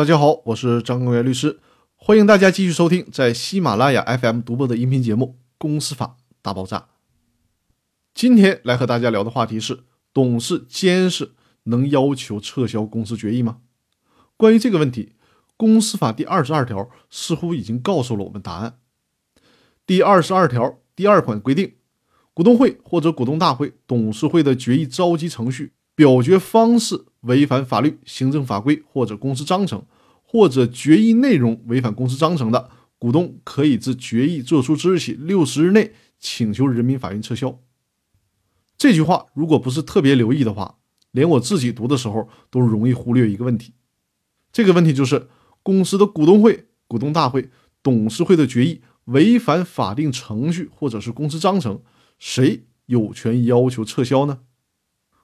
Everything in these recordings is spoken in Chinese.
大家好，我是张根源律师，欢迎大家继续收听在喜马拉雅 FM 独播的音频节目《公司法大爆炸》。今天来和大家聊的话题是：董事、监事能要求撤销公司决议吗？关于这个问题，《公司法》第二十二条似乎已经告诉了我们答案。第二十二条第二款规定，股东会或者股东大会、董事会的决议召集程序。表决方式违反法律、行政法规或者公司章程，或者决议内容违反公司章程的，股东可以自决议作出之日起六十日内请求人民法院撤销。这句话如果不是特别留意的话，连我自己读的时候都容易忽略一个问题。这个问题就是，公司的股东会、股东大会、董事会的决议违反法定程序或者是公司章程，谁有权要求撤销呢？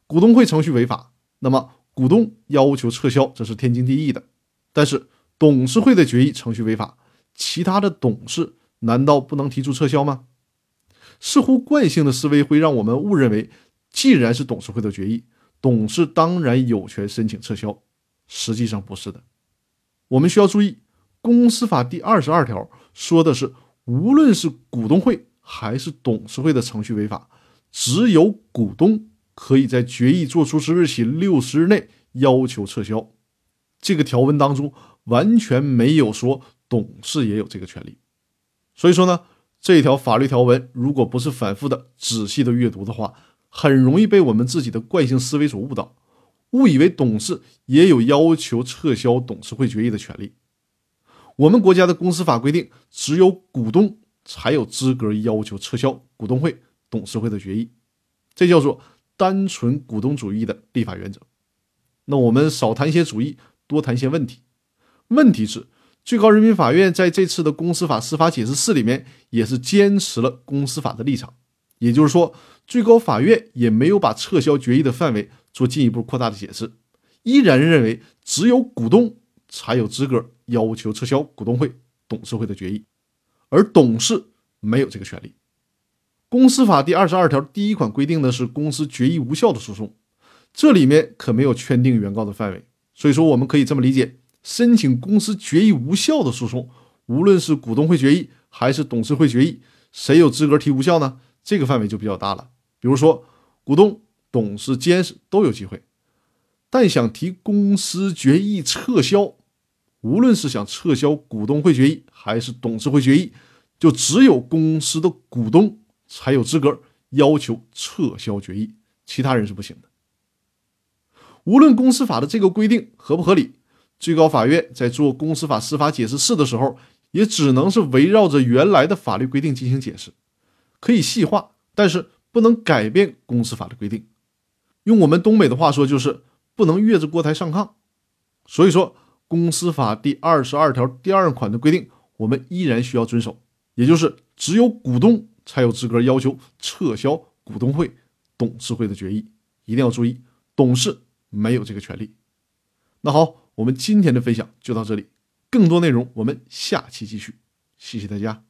股东会程序违法，那么股东要求撤销，这是天经地义的。但是董事会的决议程序违法，其他的董事难道不能提出撤销吗？似乎惯性的思维会让我们误认为，既然是董事会的决议，董事当然有权申请撤销。实际上不是的。我们需要注意，《公司法》第二十二条说的是，无论是股东会还是董事会的程序违法，只有股东。可以在决议作出之日起六十日内要求撤销。这个条文当中完全没有说董事也有这个权利。所以说呢，这条法律条文如果不是反复的、仔细的阅读的话，很容易被我们自己的惯性思维所误导，误以为董事也有要求撤销董事会决议的权利。我们国家的公司法规定，只有股东才有资格要求撤销股东会、董事会的决议，这叫做。单纯股东主义的立法原则，那我们少谈些主义，多谈些问题。问题是，最高人民法院在这次的公司法司法解释四里面，也是坚持了公司法的立场。也就是说，最高法院也没有把撤销决议的范围做进一步扩大的解释，依然认为只有股东才有资格要求撤销股东会、董事会的决议，而董事没有这个权利。公司法第二十二条第一款规定的是公司决议无效的诉讼，这里面可没有圈定原告的范围，所以说我们可以这么理解：申请公司决议无效的诉讼，无论是股东会决议还是董事会决议，谁有资格提无效呢？这个范围就比较大了。比如说，股东、董事、监事都有机会，但想提公司决议撤销，无论是想撤销股东会决议还是董事会决议，就只有公司的股东。才有资格要求撤销决议，其他人是不行的。无论公司法的这个规定合不合理，最高法院在做公司法司法解释四的时候，也只能是围绕着原来的法律规定进行解释，可以细化，但是不能改变公司法的规定。用我们东北的话说，就是不能越着锅台上炕。所以说，公司法第二十二条第二款的规定，我们依然需要遵守，也就是只有股东。才有资格要求撤销股东会、董事会的决议，一定要注意，董事没有这个权利。那好，我们今天的分享就到这里，更多内容我们下期继续，谢谢大家。